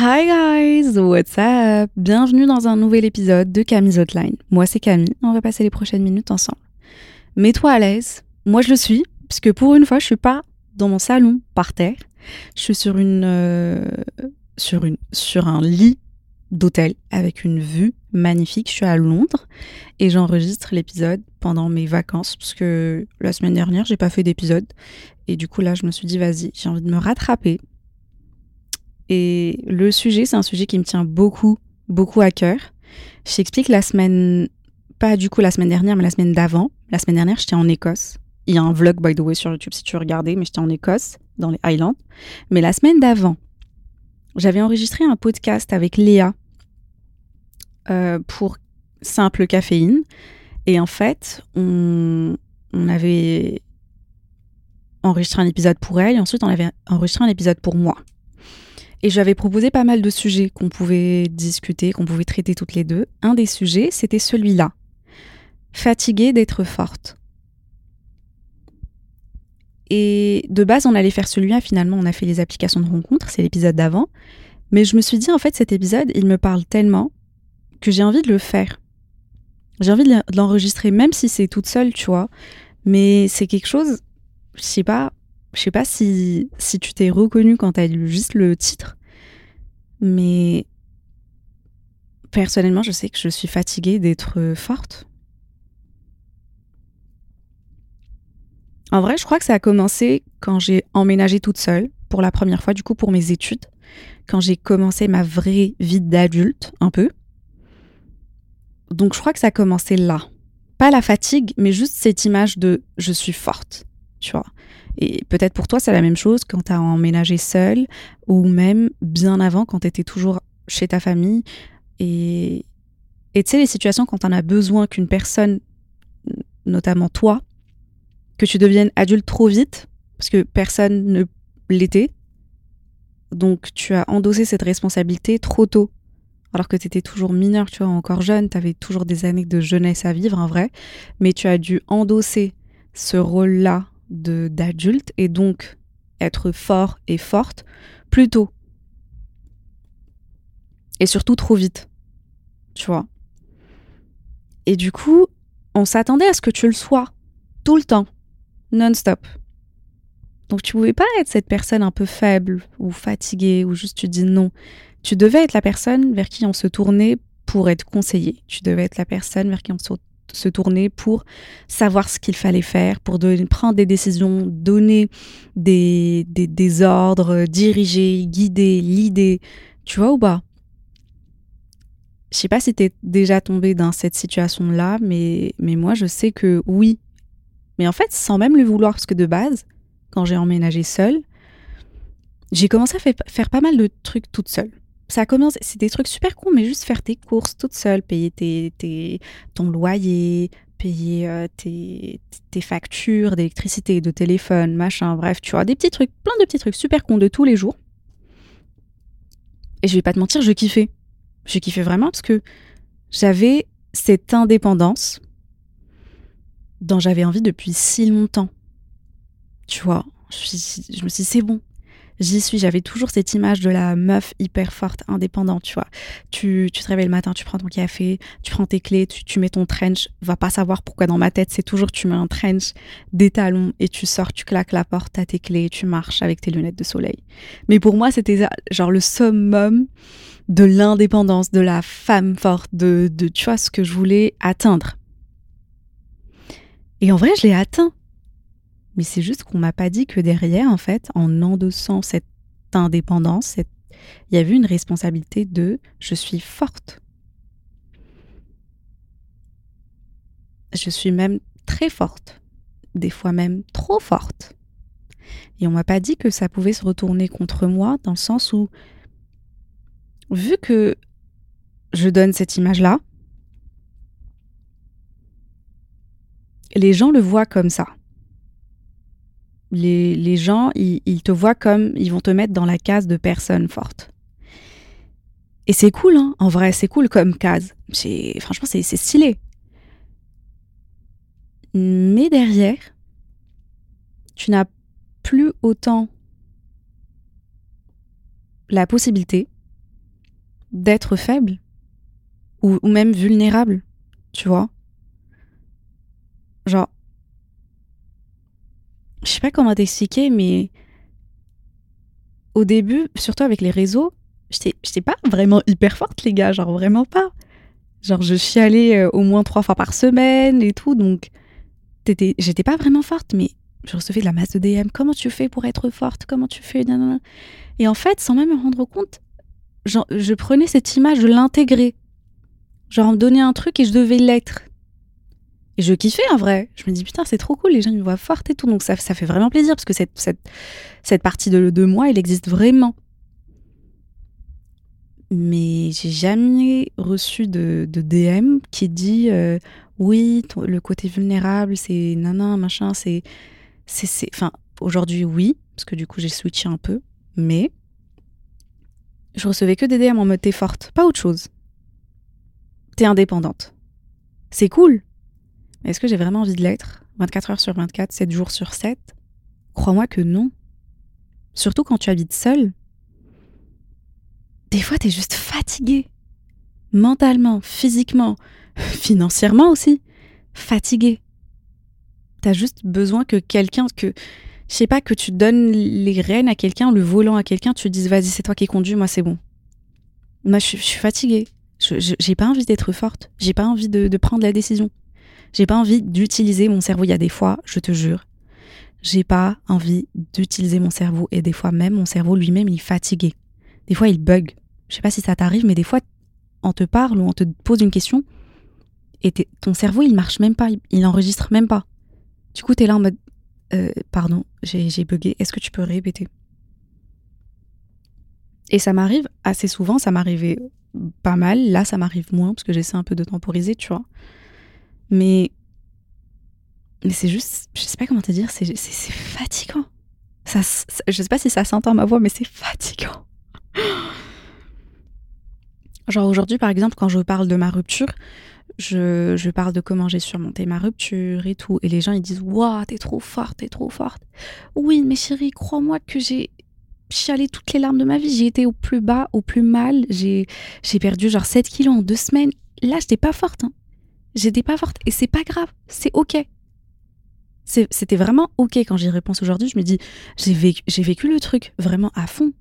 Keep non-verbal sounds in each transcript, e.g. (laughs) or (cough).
Hi guys, what's up? Bienvenue dans un nouvel épisode de Camille's Hotline. Moi c'est Camille, on va passer les prochaines minutes ensemble. Mets-toi à l'aise, moi je le suis, puisque pour une fois je suis pas dans mon salon par terre, je suis sur une, euh, sur une, sur un lit d'hôtel avec une vue magnifique. Je suis à Londres et j'enregistre l'épisode pendant mes vacances parce que la semaine dernière j'ai pas fait d'épisode et du coup là je me suis dit vas-y j'ai envie de me rattraper et le sujet, c'est un sujet qui me tient beaucoup, beaucoup à cœur. Je t'explique la semaine, pas du coup la semaine dernière, mais la semaine d'avant. La semaine dernière, j'étais en Écosse. Il y a un vlog, by the way, sur YouTube si tu veux regarder, mais j'étais en Écosse, dans les Highlands. Mais la semaine d'avant, j'avais enregistré un podcast avec Léa euh, pour Simple Caféine. Et en fait, on, on avait enregistré un épisode pour elle et ensuite on avait enregistré un épisode pour moi. Et j'avais proposé pas mal de sujets qu'on pouvait discuter, qu'on pouvait traiter toutes les deux. Un des sujets, c'était celui-là. Fatiguée d'être forte. Et de base, on allait faire celui-là. Finalement, on a fait les applications de rencontre. C'est l'épisode d'avant. Mais je me suis dit, en fait, cet épisode, il me parle tellement que j'ai envie de le faire. J'ai envie de l'enregistrer, même si c'est toute seule, tu vois. Mais c'est quelque chose, je sais pas, je sais pas si, si tu t'es reconnu quand t'as lu juste le titre, mais personnellement, je sais que je suis fatiguée d'être forte. En vrai, je crois que ça a commencé quand j'ai emménagé toute seule, pour la première fois, du coup, pour mes études, quand j'ai commencé ma vraie vie d'adulte, un peu. Donc, je crois que ça a commencé là. Pas la fatigue, mais juste cette image de je suis forte, tu vois. Et peut-être pour toi, c'est la même chose quand tu as emménagé seul ou même bien avant quand tu étais toujours chez ta famille. Et tu sais, les situations quand on as besoin qu'une personne, notamment toi, que tu deviennes adulte trop vite, parce que personne ne l'était. Donc tu as endossé cette responsabilité trop tôt. Alors que tu étais toujours mineur, tu vois, encore jeune, tu avais toujours des années de jeunesse à vivre, en vrai. Mais tu as dû endosser ce rôle-là d'adulte et donc être fort et forte plus tôt. Et surtout trop vite. Tu vois. Et du coup, on s'attendait à ce que tu le sois tout le temps, non-stop. Donc tu pouvais pas être cette personne un peu faible ou fatiguée ou juste tu dis non. Tu devais être la personne vers qui on se tournait pour être conseillé. Tu devais être la personne vers qui on se se tourner pour savoir ce qu'il fallait faire, pour prendre des décisions, donner des, des, ordres, diriger, guider, l'idée. Tu vois ou pas? Je sais pas si t'es déjà tombé dans cette situation-là, mais, mais moi je sais que oui. Mais en fait, sans même le vouloir, parce que de base, quand j'ai emménagé seule, j'ai commencé à faire pas mal de trucs toute seule ça commence, c'est des trucs super cons, mais juste faire tes courses toute seule, payer tes, ton loyer, payer euh, tes, tes, factures d'électricité, de téléphone, machin, bref, tu vois, des petits trucs, plein de petits trucs super cons de tous les jours. Et je vais pas te mentir, je kiffais. Je kiffais vraiment parce que j'avais cette indépendance dont j'avais envie depuis si longtemps. Tu vois, je, je me suis dit, c'est bon, j'y suis. J'avais toujours cette image de la meuf hyper forte, indépendante, tu vois. Tu, tu te réveilles le matin, tu prends ton café, tu prends tes clés, tu, tu mets ton trench. Va pas savoir pourquoi dans ma tête, c'est toujours tu mets un trench, des talons et tu sors, tu claques la porte, t'as tes clés, tu marches avec tes lunettes de soleil. Mais pour moi, c'était genre le summum de l'indépendance, de la femme forte, de, de, tu vois, ce que je voulais atteindre. Et en vrai, je l'ai atteint. Mais c'est juste qu'on m'a pas dit que derrière, en fait, en endossant cette indépendance, il y avait une responsabilité de je suis forte. Je suis même très forte. des fois même trop forte. Et on m'a pas dit que ça pouvait se retourner contre moi dans le sens où, vu que je donne cette image-là, les gens le voient comme ça. Les, les gens, ils, ils te voient comme, ils vont te mettre dans la case de personne forte. Et c'est cool, hein. en vrai, c'est cool comme case. Franchement, c'est, c'est stylé. Mais derrière, tu n'as plus autant la possibilité d'être faible ou, ou même vulnérable, tu vois. Genre, je sais pas comment t'expliquer, mais au début, surtout avec les réseaux, j'étais pas vraiment hyper forte, les gars, genre vraiment pas. Genre, je chialais euh, au moins trois fois par semaine et tout, donc j'étais pas vraiment forte, mais je recevais de la masse de DM. Comment tu fais pour être forte? Comment tu fais? Et en fait, sans même me rendre compte, je prenais cette image, je l'intégrais. Genre, on me donnait un truc et je devais l'être. Et je kiffais en vrai. Je me dis putain, c'est trop cool, les gens me voient forte et tout. Donc ça, ça fait vraiment plaisir parce que cette, cette, cette partie de, de moi, elle existe vraiment mais j'ai jamais reçu de, de, DM qui dit euh, oui, le côté vulnérable, c'est nanan, machin, c'est. c'est enfin, aujourd'hui, oui, parce que du coup, j'ai switché un peu, mais je recevais que des DM en mode t'es forte, pas autre chose. T'es indépendante. C'est cool. Est-ce que j'ai vraiment envie de l'être? 24 heures sur 24, 7 jours sur 7 Crois-moi que non. Surtout quand tu habites seule des fois, t'es juste fatigué. Mentalement, physiquement, (laughs) financièrement aussi. Fatigué. T'as juste besoin que quelqu'un, que, je sais pas, que tu donnes les rênes à quelqu'un, le volant à quelqu'un, tu dises, vas-y, c'est toi qui conduis, moi, c'est bon. Moi, je, suis fatiguée. j'ai pas envie d'être forte. J'ai pas envie de prendre la décision. J'ai pas envie d'utiliser mon cerveau. Il y a des fois, je te jure, j'ai pas envie d'utiliser mon cerveau. Et des fois, même mon cerveau lui-même, il est fatigué. Des fois, il bug. Je sais pas si ça t'arrive, mais des fois, on te parle ou on te pose une question et ton cerveau, il marche même pas, il, enregistre même pas. Du coup, tu es là en mode euh, Pardon, j'ai bugué, est-ce que tu peux répéter? Et ça m'arrive assez souvent, ça m'arrivait pas mal. Là, ça m'arrive moins parce que j'essaie un peu de temporiser, tu vois. Mais, mais c'est juste, je sais pas comment te dire, c'est fatigant. Ça, je sais pas si ça s'entend ma voix, mais c'est fatigant. (gasps) Genre aujourd'hui, par exemple, quand je parle de ma rupture, je, je parle de comment j'ai surmonté ma rupture et tout. Et les gens, ils disent Waouh, t'es trop forte, t'es trop forte. Oui, mais chérie, crois-moi que j'ai chialé toutes les larmes de ma vie. J'ai été au plus bas, au plus mal. J'ai perdu genre 7 kilos en deux semaines. Là, j'étais pas forte. Hein. J'étais pas forte. Et c'est pas grave. C'est OK. C'était vraiment OK quand j'y réponse aujourd'hui. Je me dis J'ai vécu, vécu le truc vraiment à fond.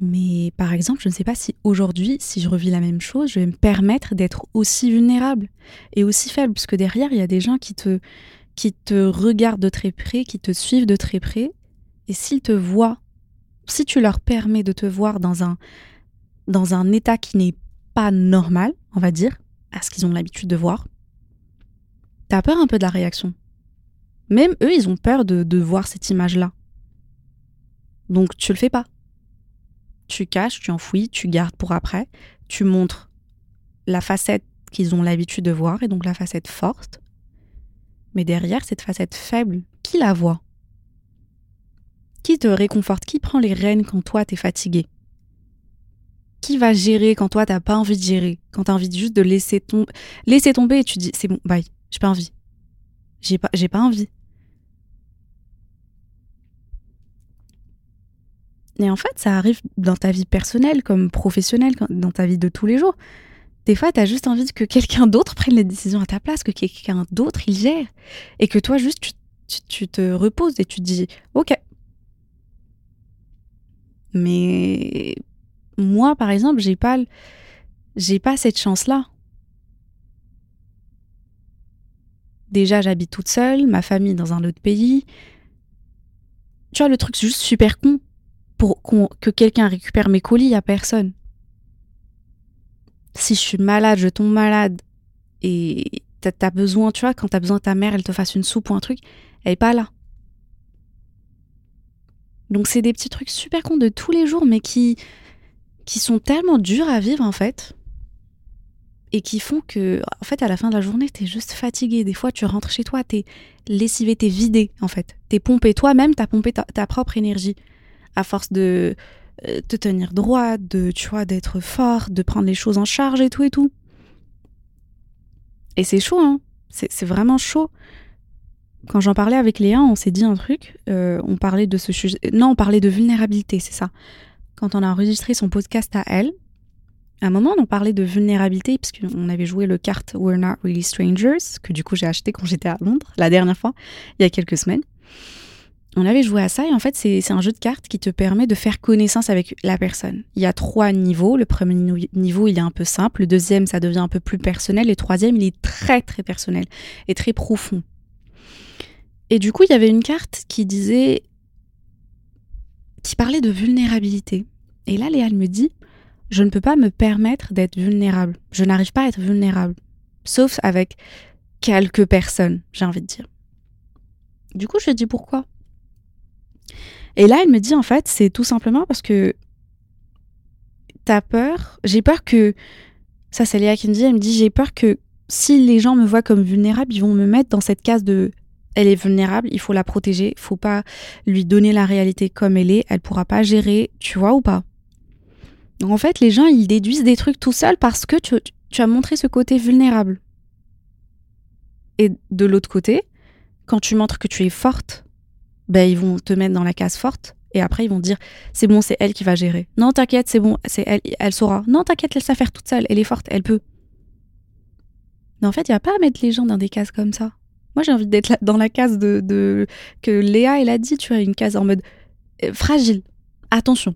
Mais par exemple, je ne sais pas si aujourd'hui, si je revis la même chose, je vais me permettre d'être aussi vulnérable et aussi faible, parce que derrière, il y a des gens qui te, qui te regardent de très près, qui te suivent de très près, et s'ils te voient, si tu leur permets de te voir dans un, dans un état qui n'est pas normal, on va dire, à ce qu'ils ont l'habitude de voir, t'as peur un peu de la réaction. Même eux, ils ont peur de, de voir cette image-là. Donc tu le fais pas tu caches, tu enfouis, tu gardes pour après, tu montres la facette qu'ils ont l'habitude de voir et donc la facette forte. Mais derrière cette facette faible, qui la voit? Qui te réconforte? Qui prend les rênes quand toi t'es fatigué? Qui va gérer quand toi t'as pas envie de gérer? Quand t'as envie juste de laisser, tomber, laisser tomber et tu dis c'est bon, bye, j'ai pas envie. J'ai pas, envie. Et en fait, ça arrive dans ta vie personnelle comme professionnelle, dans ta vie de tous les jours. Des fois, tu as juste envie que quelqu'un d'autre prenne les décisions à ta place, que quelqu'un d'autre il gère. Et que toi, juste, tu, te reposes et tu te dis Ok. Mais moi, par exemple, j'ai pas, cette chance-là. Déjà, j'habite toute seule, ma famille dans un autre pays. Tu vois, le truc, c'est juste super con pour que quelqu'un récupère mes colis, a personne. Si je suis malade, je tombe malade et t'as as besoin, tu vois, quand t'as besoin de ta mère, elle te fasse une soupe ou un truc, elle est pas là. Donc c'est des petits trucs super cons de tous les jours, mais qui, qui sont tellement durs à vivre en fait. Et qui font que, en fait, à la fin de la journée, t'es juste fatigué. Des fois, tu rentres chez toi, t'es lessivé, t'es vidé, en fait. T'es pompé. Toi-même, t'as pompé ta, propre énergie. À force de euh, te tenir droit, de, tu vois, d'être fort, de prendre les choses en charge et tout et tout. Et c'est chaud, hein. C'est vraiment chaud. Quand j'en parlais avec Léa, on s'est dit un truc. Euh, on parlait de ce sujet. Non, on parlait de vulnérabilité, c'est ça. Quand on a enregistré son podcast à elle, à un moment, on parlait de vulnérabilité, puisqu'on avait joué le carte We're Not Really Strangers, que du coup j'ai acheté quand j'étais à Londres, la dernière fois, il y a quelques semaines. On avait joué à ça, et en fait, c'est un jeu de cartes qui te permet de faire connaissance avec la personne. Il y a trois niveaux. Le premier niveau, il est un peu simple. Le deuxième, ça devient un peu plus personnel. Et le troisième, il est très, très personnel et très profond. Et du coup, il y avait une carte qui disait. Qui parlait de vulnérabilité. Et là, Léa me dit Je ne peux pas me permettre d'être vulnérable. Je n'arrive pas à être vulnérable. Sauf avec quelques personnes, j'ai envie de dire. Du coup, je lui ai dit pourquoi? Et là, elle me dit en fait, c'est tout simplement parce que t'as peur. J'ai peur que. Ça, c'est Léa qui me dit elle me dit j'ai peur que si les gens me voient comme vulnérable, ils vont me mettre dans cette case de elle est vulnérable, il faut la protéger, il faut pas lui donner la réalité comme elle est, elle pourra pas gérer, tu vois ou pas. Donc en fait, les gens, ils déduisent des trucs tout seuls parce que tu, as montré ce côté vulnérable. Et de l'autre côté, quand tu montres que tu es forte, ben ils vont te mettre dans la case forte et après ils vont dire c'est bon, c'est elle qui va gérer. Non, t'inquiète, c'est bon, c'est elle, elle saura. Non, t'inquiète, laisse la faire toute seule, elle est forte, elle peut. Mais en fait, il n'y a pas à mettre les gens dans des cases comme ça. Moi, j'ai envie d'être dans la case de, que Léa, elle a dit, tu vois, une case en mode euh, fragile. Attention.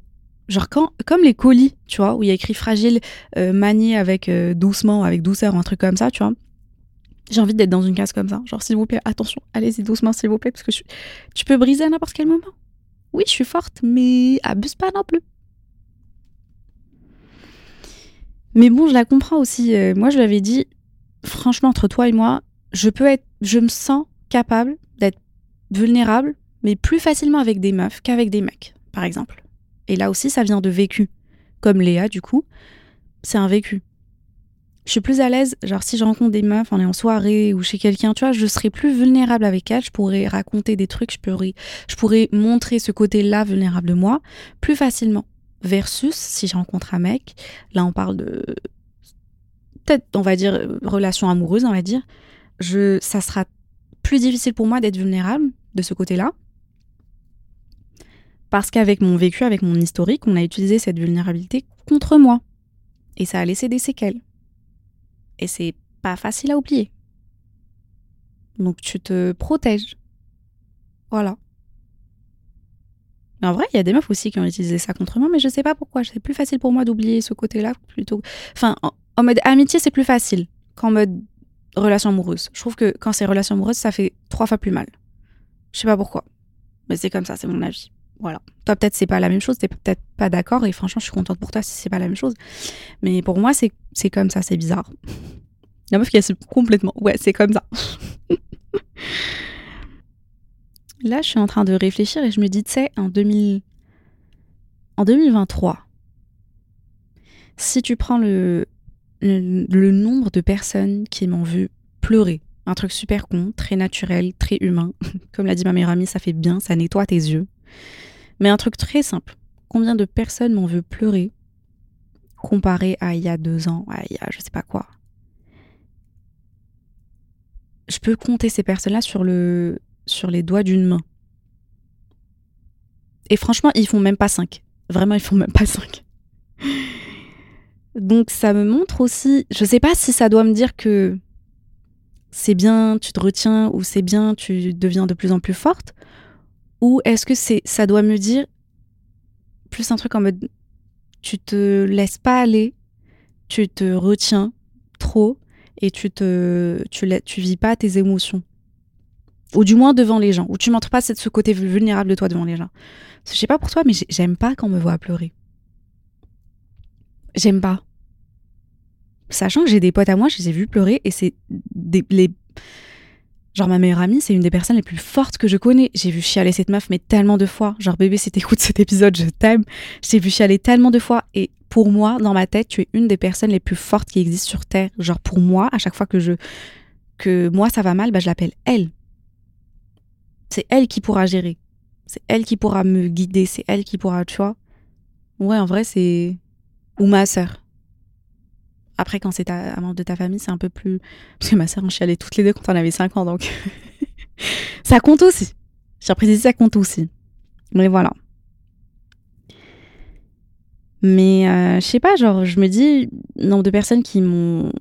Genre comme les colis, tu vois, où il y a écrit fragile, euh, avec euh, doucement, avec douceur, un truc comme ça, tu vois. J'ai envie d'être dans une case comme ça. Genre, s'il vous plaît, attention, allez-y doucement, s'il vous plaît, parce que tu peux briser à n'importe quel moment. Oui, je suis forte, mais abuse pas non plus. Mais bon, je la comprends aussi. moi, je lui avais dit, franchement, entre toi et moi, je peux être, je me sens capable d'être vulnérable, mais plus facilement avec des meufs qu'avec des mecs, par exemple. Et là aussi, ça vient de vécu. Comme Léa, du coup, c'est un vécu. Je suis plus à l'aise, genre si je rencontre des meufs, on est en soirée ou chez quelqu'un, tu vois, je serai plus vulnérable avec elles, je pourrais raconter des trucs, je pourrais, je pourrais montrer ce côté-là vulnérable de moi plus facilement. Versus si je rencontre un mec, là on parle de peut-être, on va dire, relation amoureuse, on va dire, je, ça sera plus difficile pour moi d'être vulnérable de ce côté-là. Parce qu'avec mon vécu, avec mon historique, on a utilisé cette vulnérabilité contre moi. Et ça a laissé des séquelles. Et c'est pas facile à oublier. Donc tu te protèges. Voilà. En vrai, il y a des meufs aussi qui ont utilisé ça contre moi, mais je sais pas pourquoi. C'est plus facile pour moi d'oublier ce côté-là plutôt. Enfin, en, en mode amitié, c'est plus facile qu'en mode relation amoureuse. Je trouve que quand c'est relation amoureuse, ça fait trois fois plus mal. Je sais pas pourquoi. Mais c'est comme ça, c'est mon avis. Voilà. Toi, peut-être, c'est pas la même chose, t'es peut-être pas d'accord, et franchement, je suis contente pour toi si c'est pas la même chose. Mais pour moi, c'est comme ça, c'est bizarre. (laughs) La meuf qui est complètement. Ouais, c'est comme ça. (laughs) Là, je suis en train de réfléchir et je me dis, tu sais, en, 2000... en 2023, si tu prends le, le, nombre de personnes qui m'ont vu pleurer. Un truc super con, très naturel, très humain. (laughs) Comme l'a dit ma meilleure amie, ça fait bien, ça nettoie tes yeux. Mais un truc très simple. Combien de personnes m'ont vu pleurer comparé à il y a deux ans, à il y a je sais pas quoi? Je peux compter ces personnes-là sur, le, sur les doigts d'une main. Et franchement, ils font même pas cinq. Vraiment, ils font même pas cinq. (laughs) Donc ça me montre aussi, je sais pas si ça doit me dire que c'est bien, tu te retiens, ou c'est bien, tu deviens de plus en plus forte, ou est-ce que c'est, ça doit me dire plus un truc en mode, tu te laisses pas aller, tu te retiens trop et tu te, tu, tu vis pas tes émotions, ou du moins devant les gens, ou tu montres pas ce côté vulnérable de toi devant les gens. Je sais pas pour toi, mais j'aime pas quand on me voit pleurer. J'aime pas. Sachant que j'ai des potes à moi, je les ai vus pleurer et c'est des, les. Genre, ma meilleure amie, c'est une des personnes les plus fortes que je connais. J'ai vu chialer cette meuf, mais tellement de fois. Genre, bébé, si t'écoutes cet épisode, je t'aime. J'ai vu chialer tellement de fois. Et pour moi, dans ma tête, tu es une des personnes les plus fortes qui existent sur Terre. Genre, pour moi, à chaque fois que je. que moi, ça va mal, bah, je l'appelle elle. C'est elle qui pourra gérer. C'est elle qui pourra me guider. C'est elle qui pourra, tu vois. Ouais, en vrai, c'est. Ou ma sœur. Après, quand c'est un membre de ta famille, c'est un peu plus. Parce que ma sœur, on chialait toutes les deux quand on avait 5 ans, donc. (laughs) ça compte aussi. J'ai précisé, ça compte aussi. Mais voilà. Mais euh, je sais pas, genre, je me dis, nombre de personnes qui m'ont.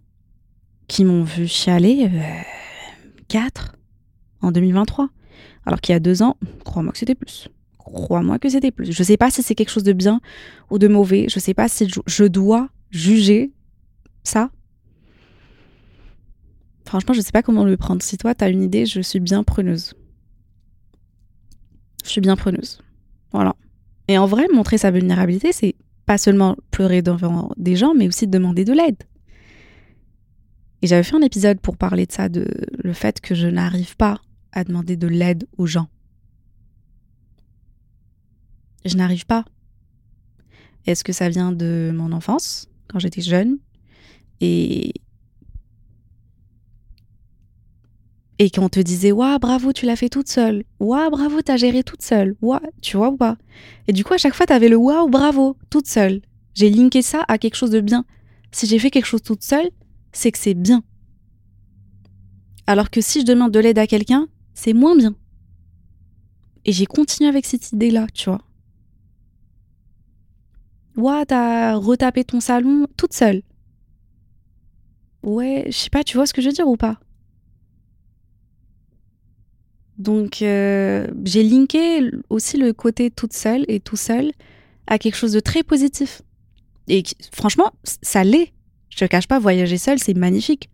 qui m'ont vu chialer, euh, 4 en 2023. Alors qu'il y a deux ans, crois-moi que c'était plus. Crois-moi que c'était plus. Je sais pas si c'est quelque chose de bien ou de mauvais. Je sais pas si je dois juger ça. Franchement, je sais pas comment le prendre. Si toi, tu as une idée, je suis bien preneuse. Je suis bien preneuse. Voilà. Et en vrai, montrer sa vulnérabilité, c'est pas seulement pleurer devant des gens, mais aussi demander de l'aide. Et j'avais fait un épisode pour parler de ça, de le fait que je n'arrive pas à demander de l'aide aux gens. Je n'arrive pas. Est-ce que ça vient de mon enfance, quand j'étais jeune Et et qu'on te disait waouh bravo tu l'as fait toute seule. Waouh bravo t'as géré toute seule. Waouh tu vois ou pas? Et du coup à chaque fois t'avais le waouh bravo toute seule. J'ai linké ça à quelque chose de bien. Si j'ai fait quelque chose toute seule c'est que c'est bien. Alors que si je demande de l'aide à quelqu'un c'est moins bien. Et j'ai continué avec cette idée là tu vois waouh t'as retapé ton salon toute seule ouais je sais pas tu vois ce que je veux dire ou pas? Donc euh, j'ai linké aussi le côté toute seule et tout seul à quelque chose de très positif. Et franchement, ça l'est. Je te cache pas, voyager seul, c'est magnifique.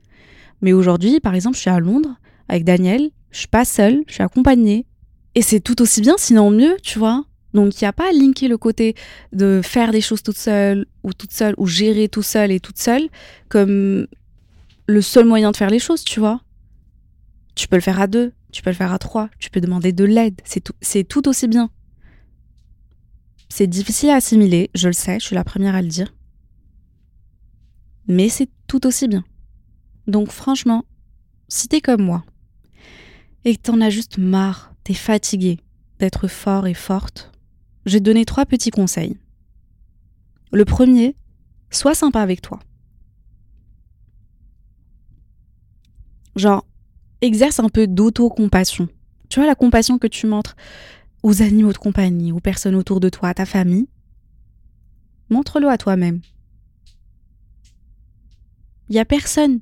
Mais aujourd'hui, par exemple, je suis à Londres avec Daniel, je suis pas seule, je suis accompagnée. Et c'est tout aussi bien, sinon mieux, tu vois. Donc il n'y a pas à linker le côté de faire des choses toute seule ou toute seule ou gérer tout seul et toute seule comme le seul moyen de faire les choses, tu vois. Tu peux le faire à deux, tu peux le faire à trois, tu peux demander de l'aide, c'est tout, tout aussi bien. C'est difficile à assimiler, je le sais, je suis la première à le dire. Mais c'est tout aussi bien. Donc franchement, si t'es comme moi, et que t'en as juste marre, t'es fatigué d'être fort et forte, te donner trois petits conseils. Le premier, sois sympa avec toi. Genre, exerce un peu d'auto-compassion. Tu vois, la compassion que tu montres aux animaux de compagnie, aux personnes autour de toi, à ta famille, montre-le à toi-même. Il n'y a personne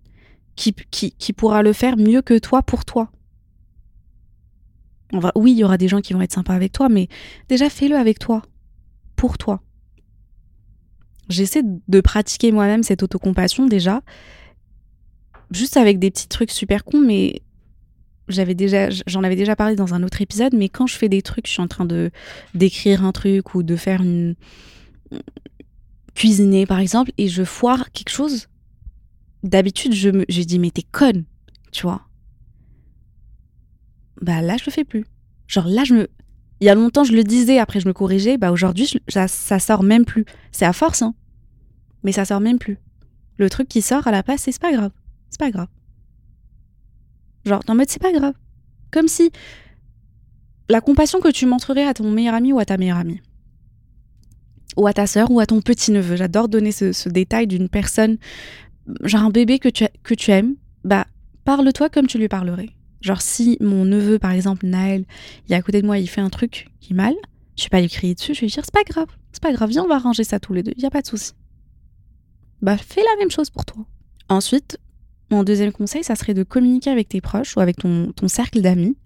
qui, qui, pourra le faire mieux que toi pour toi. Oui, il y aura des gens qui vont être sympas avec toi, mais déjà fais-le avec toi, pour toi. J'essaie de pratiquer moi-même cette autocompassion déjà, juste avec des petits trucs super cons, mais j'avais déjà, j'en avais déjà parlé dans un autre épisode, mais quand je fais des trucs, je suis en train de d'écrire un truc ou de faire une cuisiner par exemple, et je foire quelque chose. D'habitude, je me, je dis mais t'es conne, tu vois. Bah là, je le fais plus. Genre là, je me, il y a longtemps, je le disais, après je me corrigeais. Bah aujourd'hui, ça, sort même plus. C'est à force, hein. Mais ça sort même plus. Le truc qui sort à la place, c'est pas grave. C'est pas grave. Genre, en mode, c'est pas grave. Comme si la compassion que tu montrerais à ton meilleur ami ou à ta meilleure amie, ou à ta sœur ou à ton petit-neveu, j'adore donner ce, détail d'une personne, genre un bébé que tu, que tu aimes, bah, parle-toi comme tu lui parlerais. Genre, si mon neveu, par exemple, Naël, il est à côté de moi, il fait un truc qui est mal, je vais pas lui crier dessus, je vais lui dire, c'est pas grave, c'est pas grave, viens, on va arranger ça tous les deux, il y a pas de souci. Bah, fais la même chose pour toi. Ensuite, mon deuxième conseil, ça serait de communiquer avec tes proches ou avec ton, cercle d'amis.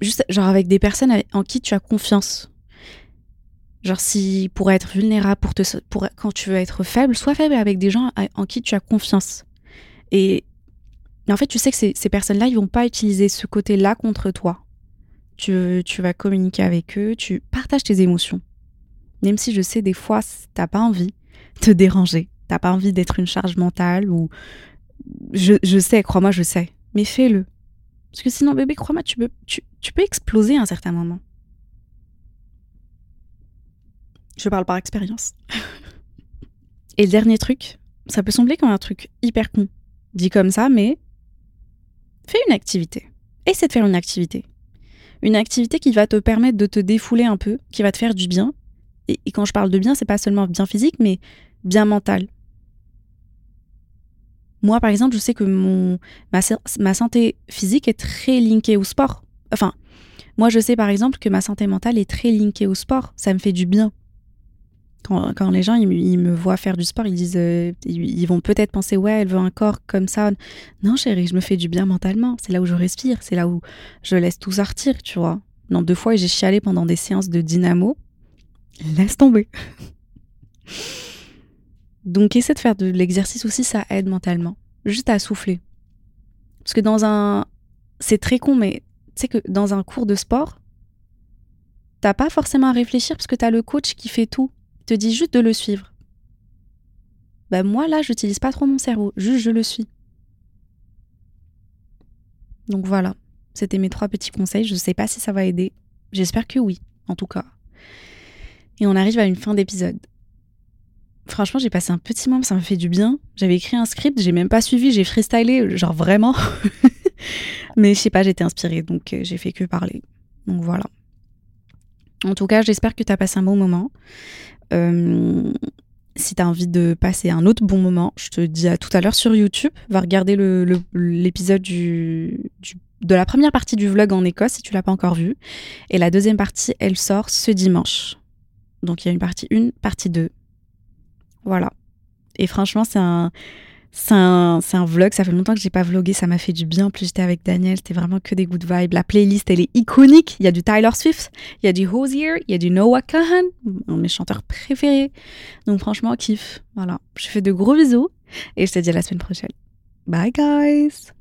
Juste, genre avec des personnes en qui tu as confiance. Genre, si pour être vulnérable, pour te, pour, quand tu veux être faible, sois faible avec des gens en qui tu as confiance. Et, en fait, tu sais que ces, personnes-là, ils vont pas utiliser ce côté-là contre toi. Tu, tu vas communiquer avec eux, tu partages tes émotions. Même si je sais, des fois, t'as pas envie, te déranger. T'as pas envie d'être une charge mentale ou. Je, je sais, crois-moi, je sais. Mais fais-le. Parce que sinon, bébé, crois-moi, tu peux, tu, tu peux exploser à un certain moment. Je parle par expérience. (laughs) Et le dernier truc, ça peut sembler comme un truc hyper con, dit comme ça, mais fais une activité. Essaie de faire une activité. Une activité qui va te permettre de te défouler un peu, qui va te faire du bien. Et, quand je parle de bien, c'est pas seulement bien physique, mais bien mental. Moi, par exemple, je sais que mon, ma, ma santé physique est très linkée au sport. Enfin, moi, je sais par exemple que ma santé mentale est très linkée au sport. Ça me fait du bien. Quand, les gens ils, me voient faire du sport, ils disent, euh, ils, vont peut-être penser ouais, elle veut un corps comme ça. Non, chérie, je me fais du bien mentalement. C'est là où je respire, c'est là où je laisse tout sortir, tu vois. Non, deux fois j'ai chialé pendant des séances de dynamo. Laisse tomber. (laughs) Donc essaie de faire de l'exercice aussi, ça aide mentalement. Juste à souffler. Parce que dans un, c'est très con, mais tu sais que dans un cours de sport, t'as pas forcément à réfléchir parce que t'as le coach qui fait tout te dit juste de le suivre. Ben moi là, j'utilise pas trop mon cerveau, juste je le suis. Donc voilà, c'était mes trois petits conseils. Je sais pas si ça va aider. J'espère que oui, en tout cas. Et on arrive à une fin d'épisode. Franchement, j'ai passé un petit moment, ça m'a fait du bien. J'avais écrit un script, j'ai même pas suivi, j'ai freestylé, genre vraiment. (laughs) Mais je sais pas, j'étais inspirée, donc euh, j'ai fait que parler. Donc voilà. En tout cas, j'espère que tu as passé un bon moment. Euh, si tu as envie de passer un autre bon moment, je te dis à tout à l'heure sur YouTube. Va regarder l'épisode de la première partie du vlog en Écosse si tu l'as pas encore vu. Et la deuxième partie, elle sort ce dimanche. Donc il y a une partie 1, partie 2. Voilà. Et franchement, c'est un, c'est un, un, vlog, ça fait longtemps que j'ai pas vlogué, ça m'a fait du bien. En plus, j'étais avec Daniel, c'était vraiment que des good vibes. La playlist, elle est iconique. Il y a du Tyler Swift, il y a du Hosier, il y a du Noah Kahan, un de mes chanteurs préférés. Donc, franchement, kiff. Voilà. Je fais de gros bisous et je te dis à la semaine prochaine. Bye, guys!